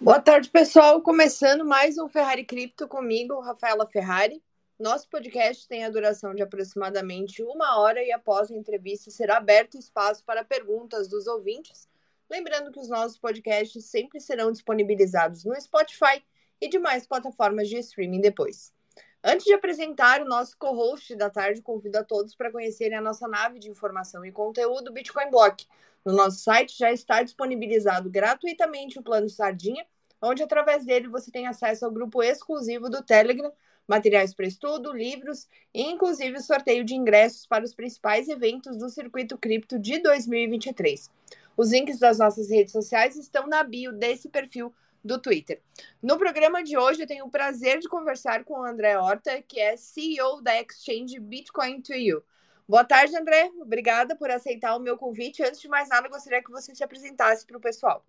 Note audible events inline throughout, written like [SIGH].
Boa tarde, pessoal. Começando mais um Ferrari Cripto comigo, Rafaela Ferrari. Nosso podcast tem a duração de aproximadamente uma hora e após a entrevista será aberto espaço para perguntas dos ouvintes. Lembrando que os nossos podcasts sempre serão disponibilizados no Spotify e demais plataformas de streaming depois. Antes de apresentar o nosso co-host da tarde, convido a todos para conhecerem a nossa nave de informação e conteúdo Bitcoin Block no nosso site já está disponibilizado gratuitamente o plano Sardinha, onde através dele você tem acesso ao grupo exclusivo do Telegram, materiais para estudo, livros e inclusive o sorteio de ingressos para os principais eventos do Circuito Cripto de 2023. Os links das nossas redes sociais estão na bio desse perfil do Twitter. No programa de hoje eu tenho o prazer de conversar com o André Horta, que é CEO da Exchange Bitcoin to You. Boa tarde, André. Obrigada por aceitar o meu convite. Antes de mais nada, gostaria que você se apresentasse para o pessoal.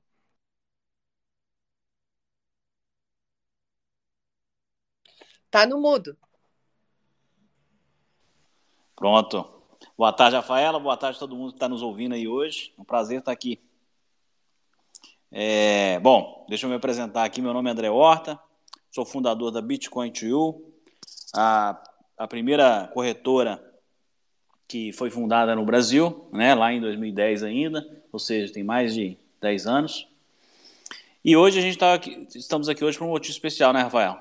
Tá no mudo. Pronto. Boa tarde, Rafaela. Boa tarde a todo mundo que está nos ouvindo aí hoje. É um prazer estar aqui. É, bom, deixa eu me apresentar aqui. Meu nome é André Horta, sou fundador da Bitcoin to You, a, a primeira corretora que foi fundada no Brasil, né, lá em 2010 ainda, ou seja, tem mais de 10 anos. E hoje a gente tá aqui, estamos aqui hoje por um motivo especial, né, Rafael?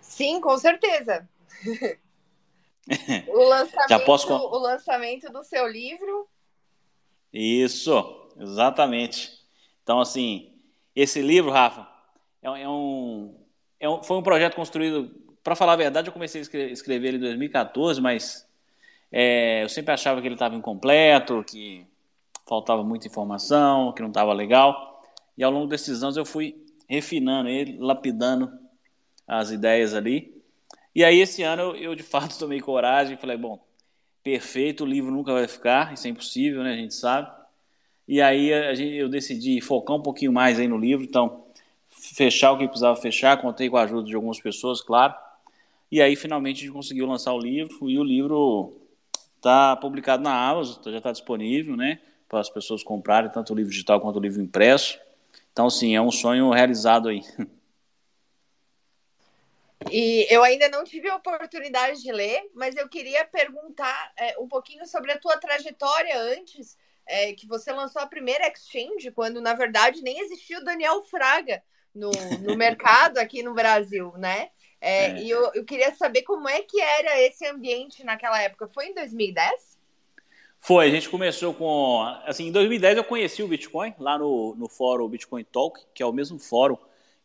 Sim, com certeza. [LAUGHS] o, lançamento, Já posso... o lançamento do seu livro. Isso, exatamente. Então, assim, esse livro, Rafa, é, é, um, é um, foi um projeto construído, para falar a verdade, eu comecei a escrever, ele em 2014, mas é, eu sempre achava que ele estava incompleto, que faltava muita informação, que não estava legal. E ao longo desses anos eu fui refinando ele, lapidando as ideias ali. E aí esse ano eu, eu de fato [LAUGHS] tomei coragem e falei, bom, perfeito, o livro nunca vai ficar, isso é impossível, né? A gente sabe. E aí a gente, eu decidi focar um pouquinho mais aí no livro, então fechar o que precisava fechar, contei com a ajuda de algumas pessoas, claro. E aí finalmente a gente conseguiu lançar o livro e o livro Está publicado na Amazon, já está disponível, né? Para as pessoas comprarem, tanto o livro digital quanto o livro impresso. Então, sim, é um sonho realizado aí. E eu ainda não tive a oportunidade de ler, mas eu queria perguntar é, um pouquinho sobre a tua trajetória antes, é, que você lançou a primeira exchange, quando na verdade nem existia o Daniel Fraga no, no [LAUGHS] mercado aqui no Brasil, né? É, é. E eu, eu queria saber como é que era esse ambiente naquela época. Foi em 2010? Foi, a gente começou com. Assim, em 2010 eu conheci o Bitcoin lá no, no fórum Bitcoin Talk, que é o mesmo fórum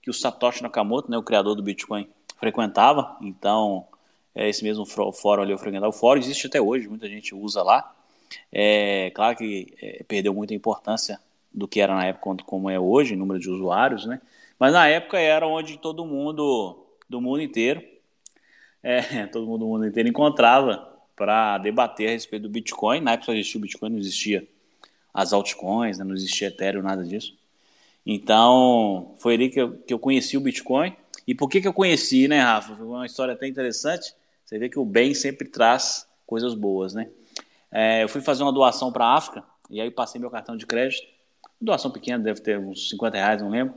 que o Satoshi Nakamoto, né, o criador do Bitcoin, frequentava. Então, é esse mesmo fórum ali eu frequentava. O fórum existe até hoje, muita gente usa lá. É claro que é, perdeu muita importância do que era na época como é hoje, número de usuários, né? Mas na época era onde todo mundo do mundo inteiro, é, [LAUGHS] todo mundo do mundo inteiro encontrava para debater a respeito do Bitcoin. Na época só existia o Bitcoin, não existia as altcoins, né, não existia Ethereum, nada disso. Então, foi ali que eu, que eu conheci o Bitcoin. E por que, que eu conheci, né, Rafa? Foi uma história até interessante. Você vê que o bem sempre traz coisas boas, né? É, eu fui fazer uma doação para a África, e aí passei meu cartão de crédito. Doação pequena, deve ter uns 50 reais, não lembro.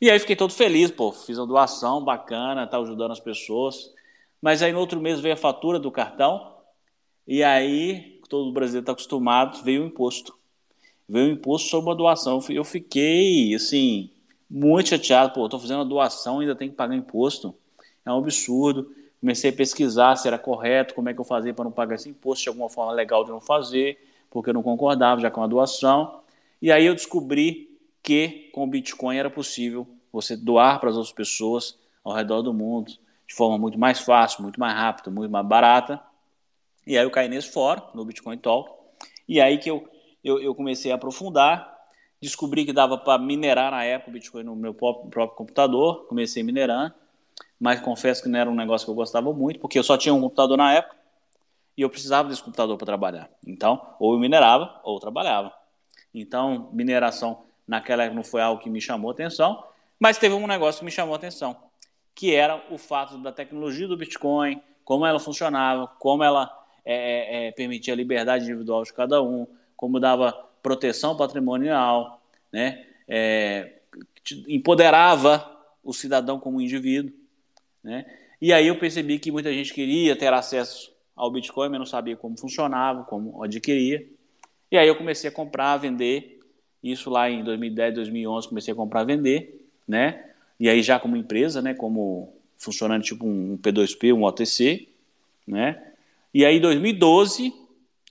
E aí fiquei todo feliz, pô, fiz uma doação bacana, tá ajudando as pessoas. Mas aí no outro mês veio a fatura do cartão, e aí, todo brasileiro está acostumado, veio o imposto. Veio o imposto sobre uma doação. Eu fiquei, assim, muito chateado, pô, estou fazendo uma doação, ainda tenho que pagar imposto. É um absurdo. Comecei a pesquisar se era correto, como é que eu fazia para não pagar esse imposto, de alguma forma legal de não fazer, porque eu não concordava já com a doação. E aí eu descobri que com o Bitcoin era possível você doar para as outras pessoas ao redor do mundo de forma muito mais fácil, muito mais rápida, muito mais barata. E aí eu caí nesse fórum, no Bitcoin Talk, e aí que eu, eu, eu comecei a aprofundar, descobri que dava para minerar na época o Bitcoin no meu próprio, próprio computador, comecei minerando, mas confesso que não era um negócio que eu gostava muito, porque eu só tinha um computador na época, e eu precisava desse computador para trabalhar. Então, ou eu minerava, ou eu trabalhava. Então, mineração naquela época não foi algo que me chamou atenção, mas teve um negócio que me chamou atenção, que era o fato da tecnologia do Bitcoin, como ela funcionava, como ela é, é, é, permitia a liberdade individual de cada um, como dava proteção patrimonial, né? É, empoderava o cidadão como indivíduo, né? E aí eu percebi que muita gente queria ter acesso ao Bitcoin, mas não sabia como funcionava, como adquiria. E aí eu comecei a comprar, a vender. Isso lá em 2010, 2011, comecei a comprar, a vender, né? E aí já como empresa, né? Como funcionando tipo um P2P, um OTC, né? E aí em 2012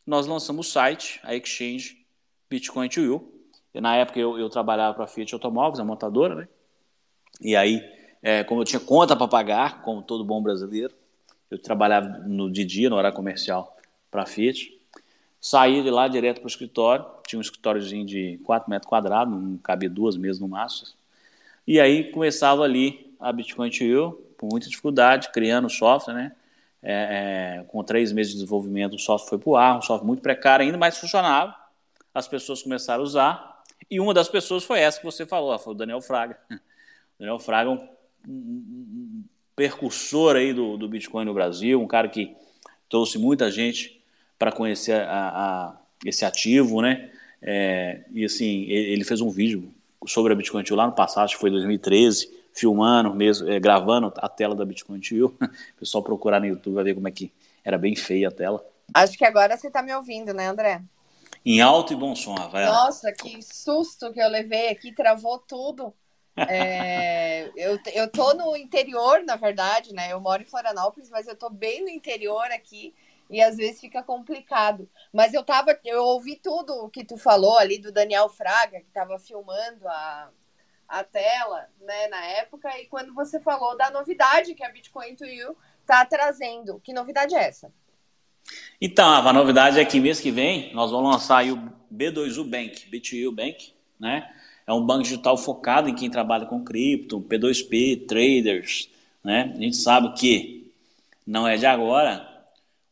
nós lançamos o site, a exchange Bitcoin to You. E na época eu, eu trabalhava para a Fiat Automóveis, a montadora, né? E aí, é, como eu tinha conta para pagar, como todo bom brasileiro, eu trabalhava no, de dia, no horário comercial, para a Fiat. Saí de lá direto para o escritório, tinha um escritóriozinho de 4 metros quadrados, não cabia duas mesas no máximo. E aí começava ali a Bitcoin to You, com muita dificuldade, criando software, né? É, é, com três meses de desenvolvimento, o software foi para o ar, um software muito precário ainda, mas funcionava. As pessoas começaram a usar, e uma das pessoas foi essa que você falou, foi o Daniel Fraga. O [LAUGHS] Daniel Fraga é um, um, percursor aí do, do Bitcoin no Brasil, um cara que trouxe muita gente para conhecer a, a, esse ativo, né? É, e assim, ele, fez um vídeo sobre a Bitcoin lá no passado, acho que foi 2013, filmando mesmo, é, gravando a tela da Bitcoin Tio. [LAUGHS] O pessoal procurar no YouTube vai ver como é que era bem feia a tela. Acho que agora você está me ouvindo, né, André? Em alto e bom som, Rafael. Nossa, que susto que eu levei aqui, travou tudo. É, eu, eu tô no interior, na verdade, né? Eu moro em Florianópolis, mas eu tô bem no interior aqui e às vezes fica complicado. Mas eu tava, eu ouvi tudo o que tu falou ali do Daniel Fraga, que estava filmando a, a tela, né, na época, e quando você falou da novidade que a Bitcoin to You tá trazendo. Que novidade é essa? Então, a novidade é que mês que vem nós vamos lançar o B2U Bank, B2U Bank, né? É um banco digital focado em quem trabalha com cripto, P2P, traders, né? A gente sabe que não é de agora,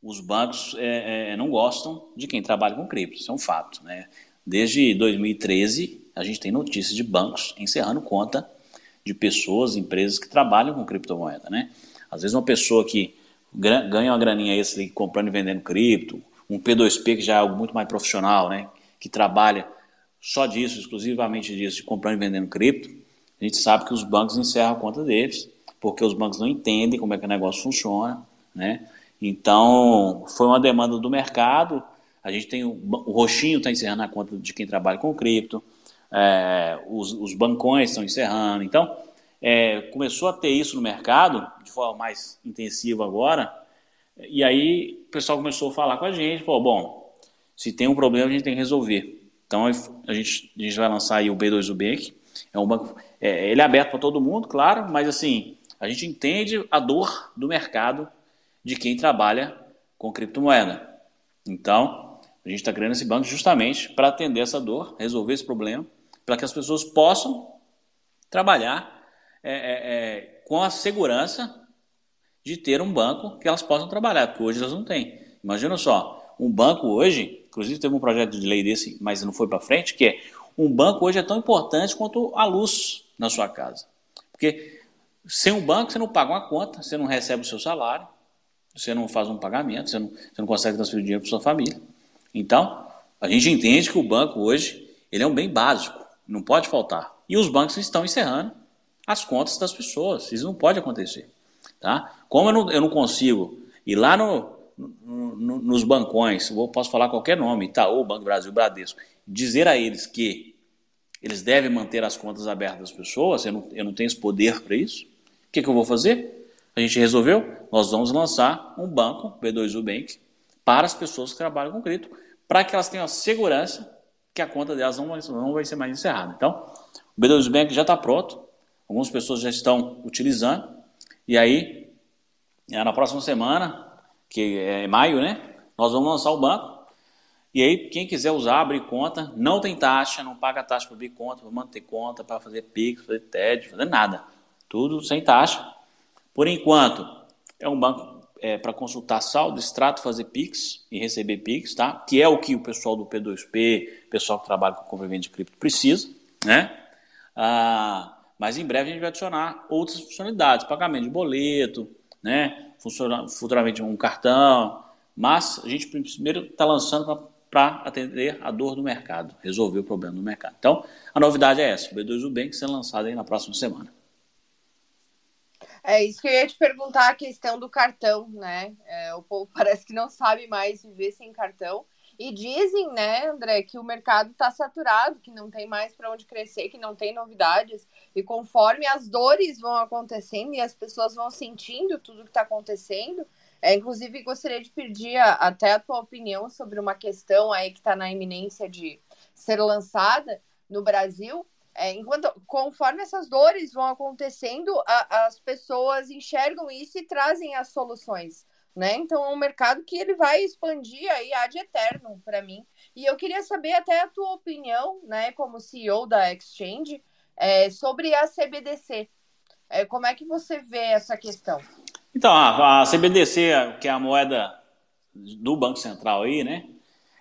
os bancos é, é, não gostam de quem trabalha com cripto, isso é um fato, né? Desde 2013, a gente tem notícias de bancos encerrando conta de pessoas, empresas que trabalham com criptomoeda, né? Às vezes uma pessoa que ganha uma graninha extra comprando e vendendo cripto, um P2P que já é algo muito mais profissional, né? Que trabalha só disso, exclusivamente disso, de comprando e vendendo cripto, a gente sabe que os bancos encerram a conta deles, porque os bancos não entendem como é que o negócio funciona, né? Então, foi uma demanda do mercado, a gente tem o, o roxinho está encerrando a conta de quem trabalha com cripto, é, os, os, bancões estão encerrando. Então, é, começou a ter isso no mercado de forma mais intensiva agora. E aí o pessoal começou a falar com a gente, falou, bom, se tem um problema a gente tem que resolver. Então a gente, a gente vai lançar aí o B2 Bank. É um banco, é, ele é aberto para todo mundo, claro, mas assim a gente entende a dor do mercado de quem trabalha com criptomoeda. Então a gente está criando esse banco justamente para atender essa dor, resolver esse problema para que as pessoas possam trabalhar é, é, é, com a segurança de ter um banco que elas possam trabalhar, porque hoje elas não têm. Imagina só, um banco hoje, inclusive teve um projeto de lei desse, mas não foi para frente, que é um banco hoje é tão importante quanto a luz na sua casa. Porque sem um banco você não paga uma conta, você não recebe o seu salário, você não faz um pagamento, você não, você não consegue transferir dinheiro para sua família. Então, a gente entende que o banco hoje ele é um bem básico. Não pode faltar. E os bancos estão encerrando as contas das pessoas. Isso não pode acontecer. Tá? Como eu não, eu não consigo ir lá no, no, no, nos bancões, eu posso falar qualquer nome, Itaú, Banco Brasil, Bradesco, dizer a eles que eles devem manter as contas abertas das pessoas, eu não, eu não tenho esse poder para isso. O que, que eu vou fazer? A gente resolveu, nós vamos lançar um banco, B2U Bank, para as pessoas que trabalham com cripto, para que elas tenham a segurança que a conta delas não vai, não vai ser mais encerrada. Então, o B2 Bank já está pronto, algumas pessoas já estão utilizando, e aí, na próxima semana, que é maio, né, nós vamos lançar o banco, e aí, quem quiser usar, abrir conta, não tem taxa, não paga taxa para abrir conta, para manter conta, para fazer PIX, fazer TED, fazer nada. Tudo sem taxa. Por enquanto, é um banco é, para consultar saldo, extrato, fazer PIX e receber PIX, tá? que é o que o pessoal do P2P, pessoal que trabalha com compra e venda de cripto precisa. Né? Ah, mas em breve a gente vai adicionar outras funcionalidades, pagamento de boleto, né? Futuramente um cartão, mas a gente primeiro está lançando para atender a dor do mercado, resolver o problema do mercado. Então, a novidade é essa, o B2 Bank sendo lançado aí na próxima semana. É isso que eu ia te perguntar, a questão do cartão, né? É, o povo [LAUGHS] parece que não sabe mais viver sem cartão. E dizem, né, André, que o mercado está saturado, que não tem mais para onde crescer, que não tem novidades. E conforme as dores vão acontecendo e as pessoas vão sentindo tudo que está acontecendo, é, inclusive gostaria de pedir a, até a tua opinião sobre uma questão aí que está na iminência de ser lançada no Brasil. É, enquanto, conforme essas dores vão acontecendo, a, as pessoas enxergam isso e trazem as soluções né? Então é um mercado que ele vai expandir aí ad eterno para mim. E eu queria saber até a tua opinião, né, como CEO da Exchange, é, sobre a CBDC. É, como é que você vê essa questão? Então, a, a CBDC, que é a moeda do Banco Central aí, né?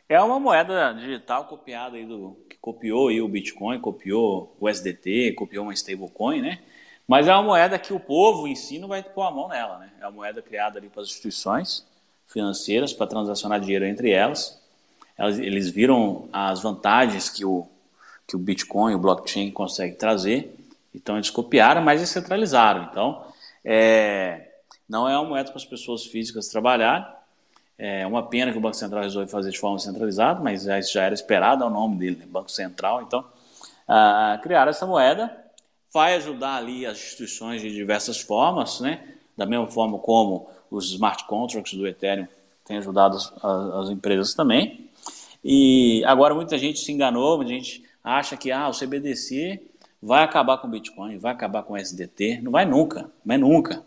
É uma moeda digital copiada aí do que copiou aí o Bitcoin, copiou o SDT, copiou uma stablecoin, né? Mas é uma moeda que o povo em si não vai pôr a mão nela, né? É uma moeda criada ali para as instituições financeiras para transacionar dinheiro entre elas. elas. Eles viram as vantagens que o, que o Bitcoin, o blockchain consegue trazer, então eles copiaram, mas descentralizaram. Então, é, não é uma moeda para as pessoas físicas trabalharem. É uma pena que o Banco Central resolveu fazer de forma centralizada, mas isso já era esperado, é o nome dele, né? Banco Central. Então, ah, criaram essa moeda vai ajudar ali as instituições de diversas formas, né? da mesma forma como os smart contracts do Ethereum têm ajudado as, as, empresas também. E agora muita gente se enganou, muita gente acha que ah, o CBDC vai acabar com o Bitcoin, vai acabar com o SDT. Não vai nunca, mas nunca.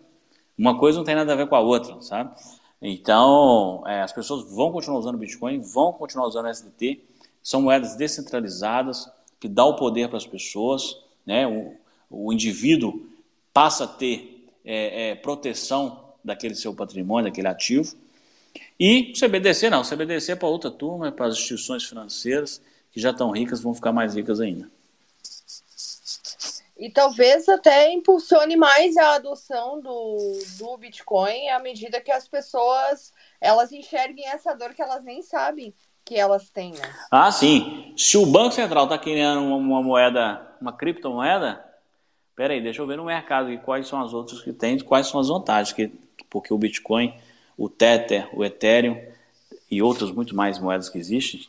Uma coisa não tem nada a ver com a outra, sabe? Então, é, as pessoas vão continuar usando Bitcoin, vão continuar usando SDT. São moedas descentralizadas que dão o poder para as pessoas. Né? Indivíduo passa a ter é, é, proteção daquele seu patrimônio, daquele ativo. E o CBDC não, o CBDC é para outra turma, é para as instituições financeiras que já estão ricas, vão ficar mais ricas ainda. E talvez até impulsione mais a adoção do, do Bitcoin à medida que as pessoas elas enxerguem essa dor que elas nem sabem que elas têm. Né? Ah, sim. Se o Banco Central está criando uma, uma moeda, uma criptomoeda, Peraí, deixa eu ver no mercado quais são as outras que tem, quais são as vantagens, que, porque o Bitcoin, o Tether, o Ethereum e outras muito mais moedas que existem,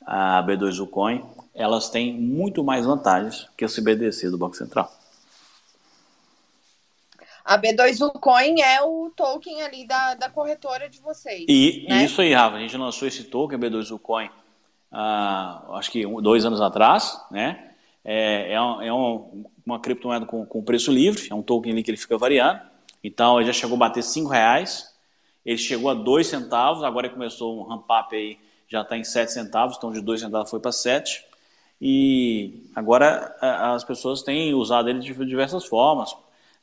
a B2U Coin, elas têm muito mais vantagens que o CBDC do Banco Central. A B2U Coin é o token ali da, da corretora de vocês. E né? isso aí, Rafa, a gente lançou esse token, B2U Coin, uh, acho que um, dois anos atrás, né? É, é, um, é um, uma criptomoeda com, com preço livre, é um token ali que ele fica variando. Então ele já chegou a bater 5 reais, ele chegou a 2 centavos, agora começou um ramp up aí, já está em 7 centavos, então de 2 centavos foi para 7. E agora as pessoas têm usado ele de diversas formas,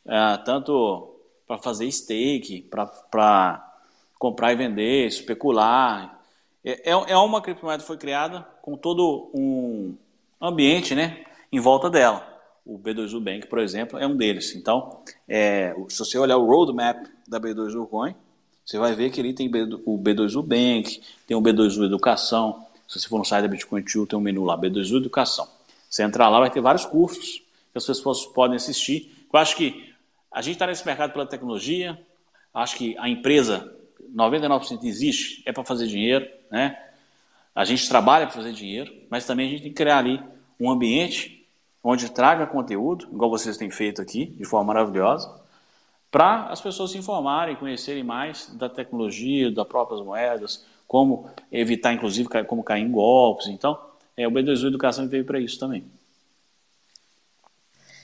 é, tanto para fazer stake, para comprar e vender, especular. É, é, é uma criptomoeda que foi criada com todo um ambiente né, em volta dela. O B2U Bank, por exemplo, é um deles. Então, é, se você olhar o roadmap da B2U Coin, você vai ver que ele tem o B2U Bank, tem o B2U Educação. Se você for no site da Bitcoin Tool, tem um menu lá, B2U Educação. Você entrar lá, vai ter vários cursos que as pessoas podem assistir. Eu acho que a gente está nesse mercado pela tecnologia, acho que a empresa, 99% existe, é para fazer dinheiro, né? A gente trabalha para fazer dinheiro, mas também a gente tem que criar ali um ambiente onde traga conteúdo, igual vocês têm feito aqui, de forma maravilhosa, para as pessoas se informarem, conhecerem mais da tecnologia, das próprias moedas, como evitar, inclusive, como cair em golpes. Então, é, o B2U Educação veio para isso também.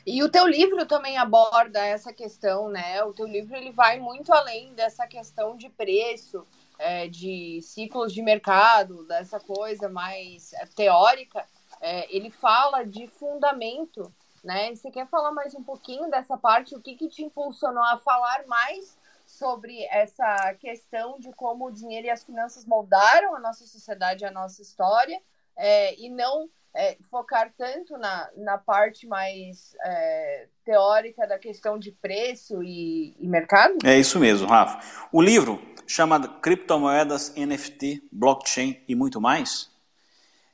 E o teu livro também aborda essa questão, né? O teu livro ele vai muito além dessa questão de preço, é, de ciclos de mercado, dessa coisa mais é, teórica, é, ele fala de fundamento, né? Você quer falar mais um pouquinho dessa parte? O que, que te impulsionou a falar mais sobre essa questão de como o dinheiro e as finanças moldaram a nossa sociedade, a nossa história, é, e não é, focar tanto na, na parte mais é, teórica da questão de preço e, e, mercado? É isso mesmo, Rafa. O livro chama Criptomoedas, NFT, Blockchain e muito mais.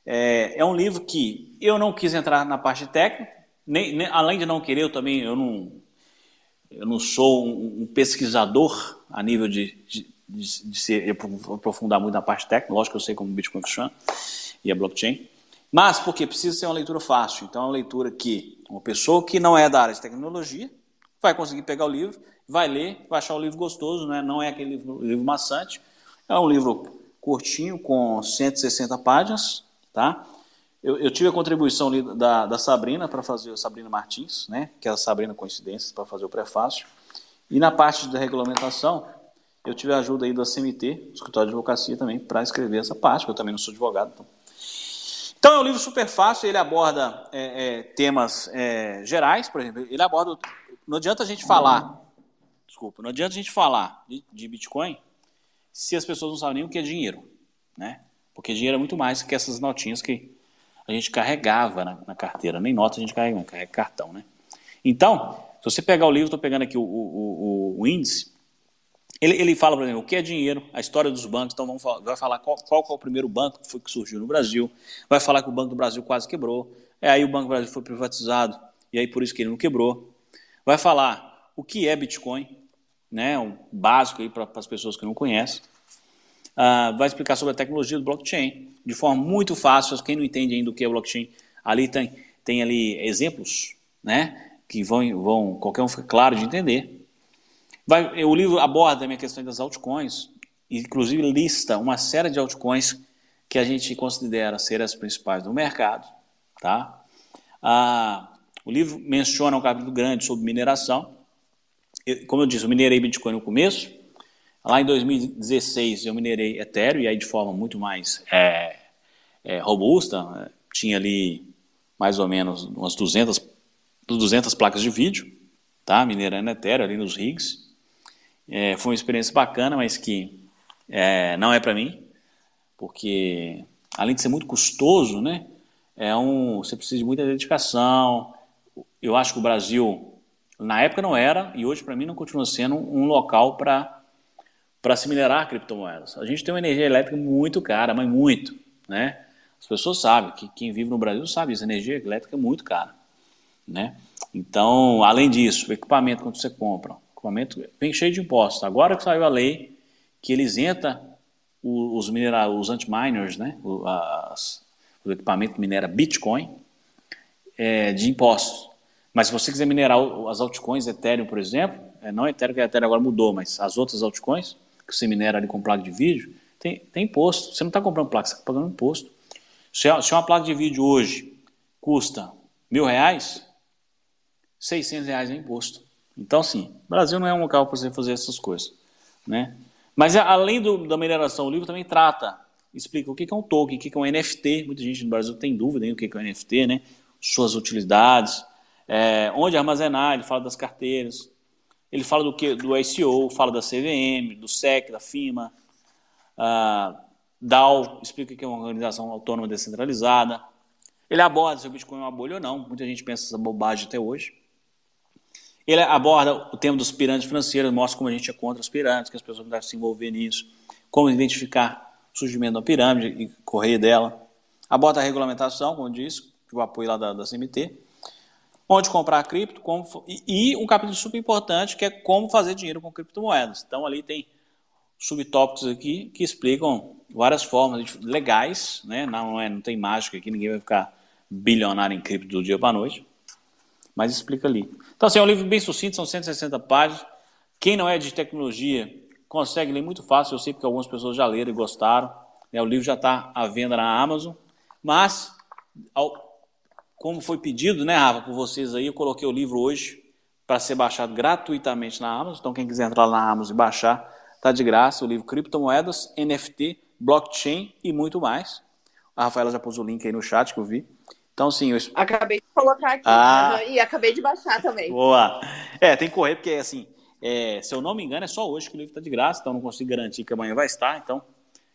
É, é um livro que eu não quis entrar na parte técnica, nem, nem, além de não querer, eu também eu não, eu não sou um, um pesquisador a nível de, de, de, de ser, aprofundar muito na parte técnica. Lógico que eu sei como o Bitcoin funciona e a blockchain. Mas porque precisa ser uma leitura fácil. Então é uma leitura que uma pessoa que não é da área de tecnologia vai conseguir pegar o livro, vai ler, vai achar o livro gostoso, né? não é aquele livro, livro maçante. É um livro curtinho, com 160 páginas. Tá? Eu, eu tive a contribuição da, da Sabrina para fazer, a Sabrina Martins, né? que é a Sabrina Coincidências, para fazer o prefácio. E na parte da regulamentação, eu tive a ajuda aí da CMT, Escritório de Advocacia também, para escrever essa parte, eu também não sou advogado, então então é um livro super fácil, ele aborda é, é, temas é, gerais, por exemplo, ele aborda. Não adianta a gente falar, desculpa, não adianta a gente falar de, de Bitcoin se as pessoas não sabem nem o que é dinheiro, né? Porque dinheiro é muito mais que essas notinhas que a gente carregava na, na carteira, nem nota a gente carrega, carrega cartão, né? Então, se você pegar o livro, estou pegando aqui o, o, o, o índice, ele, ele fala, por exemplo, o que é dinheiro, a história dos bancos, então vamos vai falar qual, qual foi o primeiro banco que, foi, que surgiu no Brasil, vai falar que o Banco do Brasil quase quebrou, é, aí o Banco do Brasil foi privatizado, e aí por isso que ele não quebrou. Vai falar o que é Bitcoin, né, um básico aí para as pessoas que não conhecem. Ah, vai explicar sobre a tecnologia do blockchain, de forma muito fácil, quem não entende ainda o que é blockchain, ali tem, tem ali exemplos, né, que vão, vão qualquer um fica claro de entender. Vai, o livro aborda a questão das altcoins, inclusive lista uma série de altcoins que a gente considera ser as principais do mercado. Tá? Ah, o livro menciona um capítulo grande sobre mineração. Eu, como eu disse, eu minerei Bitcoin no começo. Lá em 2016 eu minerei Ethereum, e aí de forma muito mais é, é, robusta. Tinha ali mais ou menos umas 200, 200 placas de vídeo, tá? minerando Ethereum ali nos rigs. É, foi uma experiência bacana, mas que é, não é para mim, porque além de ser muito custoso, né, é um, você precisa de muita dedicação. Eu acho que o Brasil, na época não era, e hoje para mim não continua sendo um local para para se minerar criptomoedas. A gente tem uma energia elétrica muito cara, mas muito, né? As pessoas sabem que quem vive no Brasil sabe isso, a energia elétrica é muito cara, né? Então, além disso, o equipamento quando você compra, equipamento vem cheio de impostos. Agora que saiu a lei que ele isenta os, minera, os anti-miners, né, as, o equipamento minera Bitcoin, é, de impostos. Mas se você quiser minerar as altcoins Ethereum, por exemplo, é, não Ethereum, que a Ethereum agora mudou, mas as outras altcoins que você minera ali com placa de vídeo, tem, tem imposto. Você não está comprando placa, você está pagando imposto. Se, se uma placa de vídeo hoje custa mil reais, 600 reais é imposto. Então, sim, o Brasil não é um local para você fazer essas coisas. Né? Mas, além do, da mineração, o livro também trata, explica o que é um token, o que é um NFT. Muita gente no Brasil tem dúvida o que é um NFT, né? suas utilidades, é, onde armazenar, ele fala das carteiras, ele fala do que do ICO, fala da CVM, do SEC, da FIMA, uh, DAO, explica que é uma organização autônoma descentralizada. Ele aborda se o Bitcoin é uma bolha ou não. Muita gente pensa essa bobagem até hoje. Ele aborda o tema dos pirâmides financeiros, mostra como a gente é contra as pirâmides, que as pessoas devem se envolver nisso, como identificar o surgimento da pirâmide e correr dela. Aborda a regulamentação, como eu disse, o apoio lá da, da CMT. Onde comprar cripto, como, e, um capítulo super importante que é como fazer dinheiro com criptomoedas. Então ali tem subtópicos aqui que explicam várias formas legais, né? não, é, não tem mágica aqui, ninguém vai ficar bilionário em cripto do dia para noite, mas explica ali. Então, assim, é um livro bem sucinto, são 160 páginas. Quem não é de tecnologia consegue ler muito fácil, eu sei porque algumas pessoas já leram e gostaram. Né? O livro já está à venda na Amazon. Mas, ao, como foi pedido, né, Rafa, por vocês aí, eu coloquei o livro hoje para ser baixado gratuitamente na Amazon. Então, quem quiser entrar lá na Amazon e baixar, está de graça. O livro Criptomoedas, NFT, Blockchain e muito mais. A Rafaela já pôs o link aí no chat que eu vi. Então, sim. Eu... Acabei de colocar aqui ah, e acabei de baixar também. Boa. É, tem que correr, porque, assim, é, se eu não me engano, é só hoje que o livro está de graça, então não consigo garantir que amanhã vai estar. Então,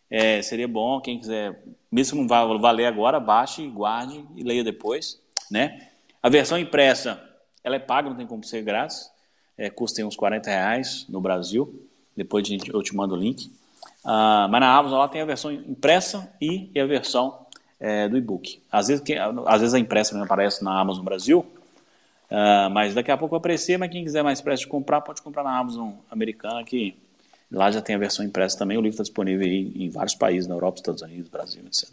É, seria bom, quem quiser, mesmo que não vá valer agora, baixe, guarde e leia depois. Né? A versão impressa, ela é paga, não tem como ser grátis. É, custa uns 40 reais no Brasil. Depois eu te mando o link. Ah, mas na Amazon lá tem a versão impressa e, a versão é, do e-book. Às vezes, às vezes a impressa não aparece na Amazon Brasil, Uh, mas daqui a pouco vai aparecer, mas quem quiser mais pressa de comprar, pode comprar na Amazon americana, que lá já tem a versão impressa também. O livro está disponível em vários países, na Europa, Estados Unidos, Brasil, etc.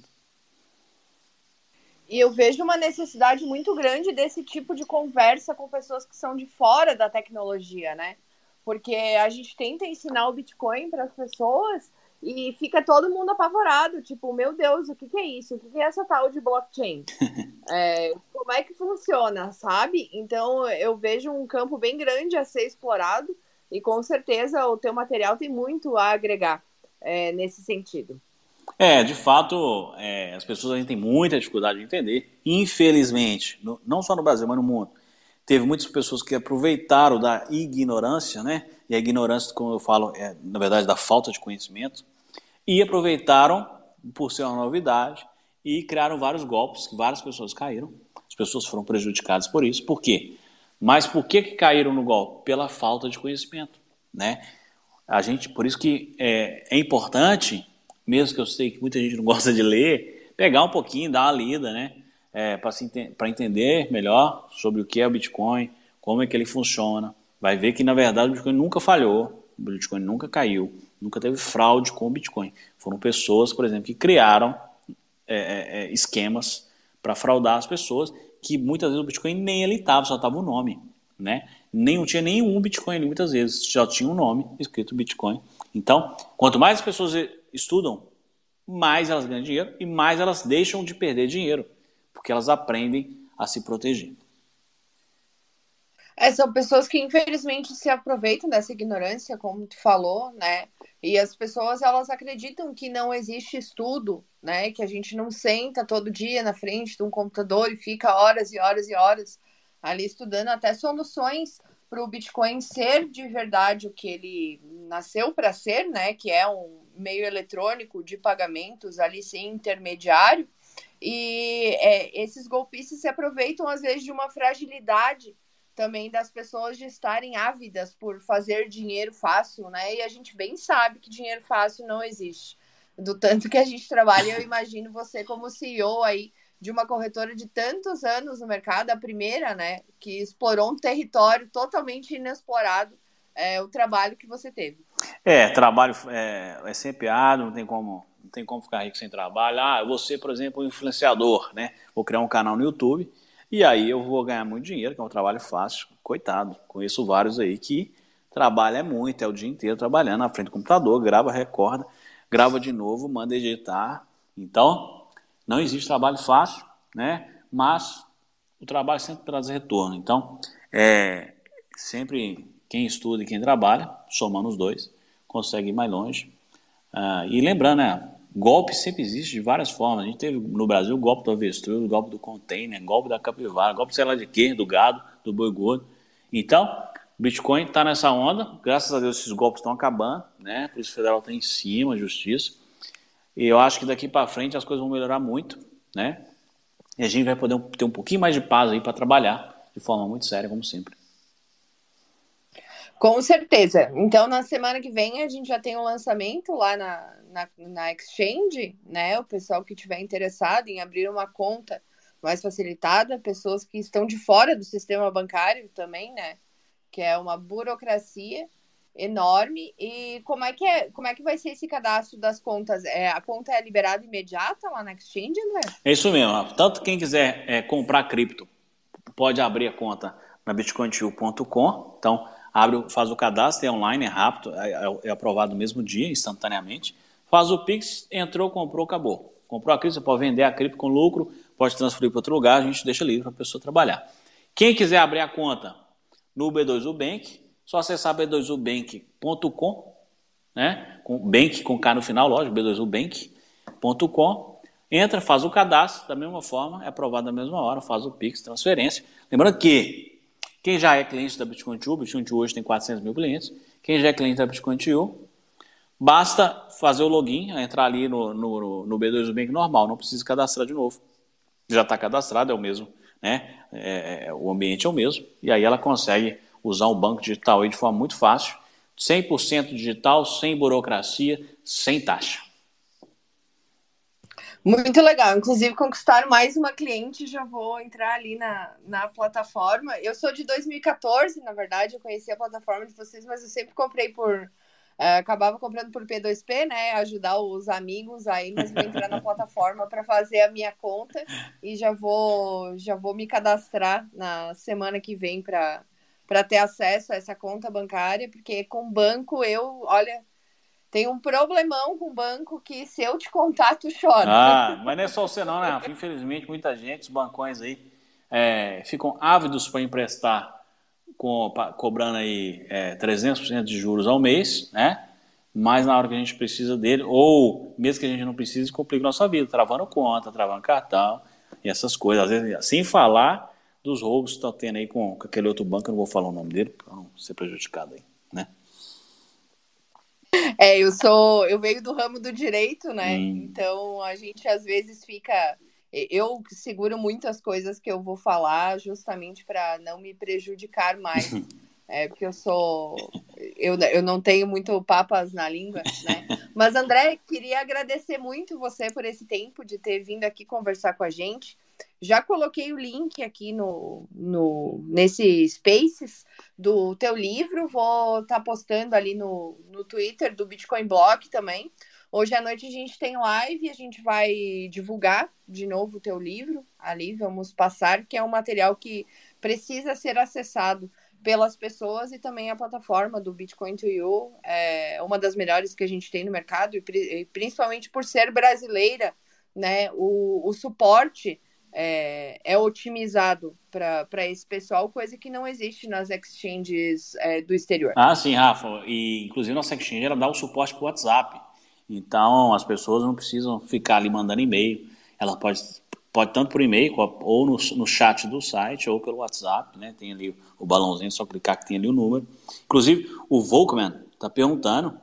E eu vejo uma necessidade muito grande desse tipo de conversa com pessoas que são de fora da tecnologia, né? Porque a gente tenta ensinar o Bitcoin para as pessoas e fica todo mundo apavorado, tipo, meu Deus, o que, que é isso? O que, que é essa tal de blockchain? [LAUGHS] é, como é que funciona, sabe? Então eu vejo um campo bem grande a ser explorado e com certeza o teu material tem muito a agregar é, nesse sentido. É, de fato, é, as pessoas ainda têm muita dificuldade de entender. Infelizmente, no, não só no Brasil, mas no mundo, teve muitas pessoas que aproveitaram da ignorância, né? E a ignorância, como eu falo, é na verdade da falta de conhecimento, e aproveitaram por ser uma novidade e criaram vários golpes que várias pessoas caíram. As pessoas foram prejudicadas por isso. Por quê? Mas por que, que caíram no golpe? Pela falta de conhecimento, né? A gente, por isso que é, é importante, mesmo que eu sei que muita gente não [LAUGHS] gosta de ler, pegar um pouquinho, dar uma lida, né? é, para entender melhor sobre o que é o Bitcoin, como é que ele funciona. Vai ver que, na verdade, o Bitcoin nunca falhou, o Bitcoin nunca caiu, nunca teve fraude com o Bitcoin. Foram pessoas, por exemplo, que criaram é, é, é esquemas para fraudar as pessoas, que muitas vezes o Bitcoin nem ele estava, só estava o nome. Né? Nem, tinha nenhum Bitcoin ali, muitas vezes, só tinha um nome escrito Bitcoin. Então, quanto mais as pessoas estudam, mais elas ganham dinheiro e mais elas deixam de perder dinheiro porque elas aprendem a se proteger. É, são pessoas que infelizmente se aproveitam dessa ignorância, como tu falou, né? E as pessoas elas acreditam que não existe estudo, né? Que a gente não senta todo dia na frente de um computador e fica horas e horas e horas ali estudando até soluções para o Bitcoin ser de verdade o que ele nasceu para ser, né? Que é um meio eletrônico de pagamentos ali sem intermediário. E é, esses golpistas se aproveitam, às vezes, de uma fragilidade também das pessoas de estarem ávidas por fazer dinheiro fácil, né? E a gente bem sabe que dinheiro fácil não existe. Do tanto que a gente trabalha, eu imagino você como CEO aí de uma corretora de tantos anos no mercado, a primeira, né, que explorou um território totalmente inexplorado, é, o trabalho que você teve. É, trabalho é, é sempre árduo, não tem como não tem como ficar rico sem trabalho. Ah, ser, por exemplo, um influenciador, né? Vou criar um canal no YouTube e aí eu vou ganhar muito dinheiro, que é um trabalho fácil. Coitado, conheço vários aí que trabalha muito, é o dia inteiro trabalhando na frente do computador, grava, recorda, grava de novo, manda editar. Então, não existe trabalho fácil, né? Mas o trabalho sempre traz retorno. Então, é sempre quem estuda e quem trabalha, somando os dois, consegue ir mais longe. Ah, e lembrando, né, Golpe sempre existe de várias formas. A gente teve no Brasil o golpe do avestruz, o golpe do container, golpe da capivara, golpe sei lá de quê, do gado, do boi gordo. Então, o Bitcoin está nessa onda. Graças a Deus esses golpes estão acabando, né? A Polícia Federal está em cima, a Justiça. E eu acho que daqui para frente as coisas vão melhorar muito, né? E a gente vai poder ter um pouquinho mais de paz aí para trabalhar de forma muito séria, como sempre. Com certeza. Então, na semana que vem, a gente já tem um lançamento lá na, na, na Exchange, né? O pessoal que tiver interessado em abrir uma conta mais facilitada, pessoas que estão de fora do sistema bancário também, né? Que é uma burocracia enorme. E como é que é, como é que vai ser esse cadastro das contas? É, a conta é liberada imediata lá na Exchange, André? É isso mesmo. Tanto quem quiser é, comprar cripto pode abrir a conta na bitcointu.com. Então, abre, faz o cadastro, é online, é rápido, é, é, é aprovado no mesmo dia, instantaneamente. Faz o Pix, entrou, comprou, acabou. Comprou a cripto, você pode vender a cripto com lucro, pode transferir para outro lugar, a gente deixa livre para a pessoa trabalhar. Quem quiser abrir a conta no B2U Bank, só acessar b2ubank.com, né? Com bank com K no final, lógico, b2ubank.com. Entra, faz o cadastro da mesma forma, é aprovado na mesma hora, faz o Pix, transferência. Lembrando que quem já é cliente da Bitcoin Tio, Bitcoin Tio hoje tem 400 mil clientes, quem já é cliente da Bitcoin Tio, Basta fazer o login, entrar ali no, no, no B2 Bank normal, não precisa cadastrar de novo. Já está cadastrado, é o mesmo, né? É, é, o ambiente é o mesmo, e aí ela consegue usar o banco digital aí de forma muito fácil, 100% digital, sem burocracia, sem taxa. Muito legal. Inclusive, conquistar mais uma cliente, já vou entrar ali na, na plataforma. Eu sou de 2014, na verdade, eu conheci a plataforma de vocês, mas eu sempre comprei por. Uh, acabava comprando por P2P, né? Ajudar os amigos aí, vou entrar na [LAUGHS] plataforma para fazer a minha conta e já vou, já vou me cadastrar na semana que vem para ter acesso a essa conta bancária, porque com banco eu, olha, tem um problemão com o banco que se eu te contar, tu chora. Ah, [LAUGHS] mas não é só você não, né, Rafa? Infelizmente, muita gente, os bancões aí, é, ficam ávidos para emprestar, com, cobrando aí é, 300% de juros ao mês, né? Mas na hora que a gente precisa dele, ou mesmo que a gente não precise, complica a nossa vida, travando conta, travando cartão e essas coisas. Às vezes, sem falar dos roubos que estão tendo aí com, com aquele outro banco, eu não vou falar o nome dele para não ser prejudicado aí, né? É, eu sou, eu venho do ramo do direito, né? Hum. Então a gente às vezes fica, eu seguro muitas coisas que eu vou falar justamente para não me prejudicar mais. [LAUGHS] É, porque eu sou. Eu, eu não tenho muito papas na língua, né? Mas, André, queria agradecer muito você por esse tempo de ter vindo aqui conversar com a gente. Já coloquei o link aqui no, no nesse Spaces do teu livro, vou estar tá postando ali no, no Twitter do Bitcoin Block também. Hoje à noite a gente tem live, a gente vai divulgar de novo o teu livro ali, vamos passar, que é um material que precisa ser acessado pelas pessoas e também a plataforma do Bitcoin to You é uma das melhores que a gente tem no mercado e principalmente por ser brasileira, né? O, o suporte é, é otimizado para esse pessoal, coisa que não existe nas exchanges é, do exterior. Ah, sim, Rafa. E inclusive nossa exchange ela dá o suporte para o WhatsApp. Então as pessoas não precisam ficar ali mandando e-mail. Ela pode, pode tanto por e-mail ou no, no chat do site ou pelo WhatsApp, né? Tem ali o balãozinho, só clicar que tem ali o número. Inclusive o Volkman está perguntando.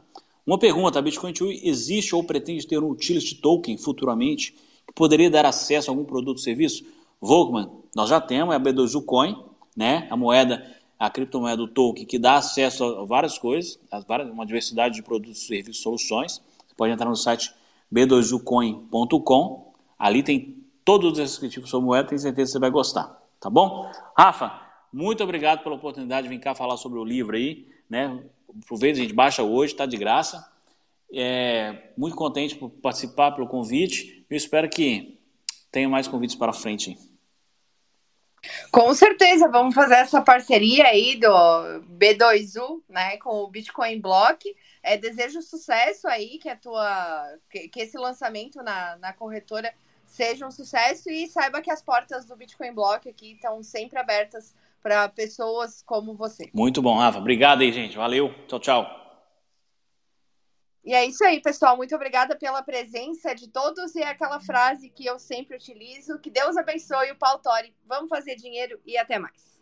Uma pergunta, a Bitcoin 2 existe ou pretende ter um utility token futuramente? que poderia dar acesso a algum produto ou serviço? Volkman, nós já temos, é a B2U Coin, né? a moeda, a criptomoeda do token, que dá acesso a várias coisas, a várias, uma diversidade de produtos, serviços soluções. Pode entrar no site b2ucoin.com, ali tem todos os descritivos sobre moeda, tenho certeza que você vai gostar, tá bom? Rafa, muito obrigado pela oportunidade de vir cá falar sobre o livro aí, né? Aproveita, a gente baixa hoje, está de graça. É, muito contente por participar pelo convite. Eu espero que tenha mais convites para frente. Com certeza, vamos fazer essa parceria aí do B2U, né, com o Bitcoin Block. É, desejo sucesso aí, que a tua, que, que esse lançamento na, na corretora seja um sucesso e saiba que as portas do Bitcoin Block aqui estão sempre abertas para pessoas como você. Muito bom, Rafa. Obrigado aí, gente. Valeu. Tchau, tchau. E é isso aí, pessoal. Muito obrigada pela presença de todos. E é aquela frase que eu sempre utilizo: que Deus abençoe o Paulo Tori. Vamos fazer dinheiro e até mais.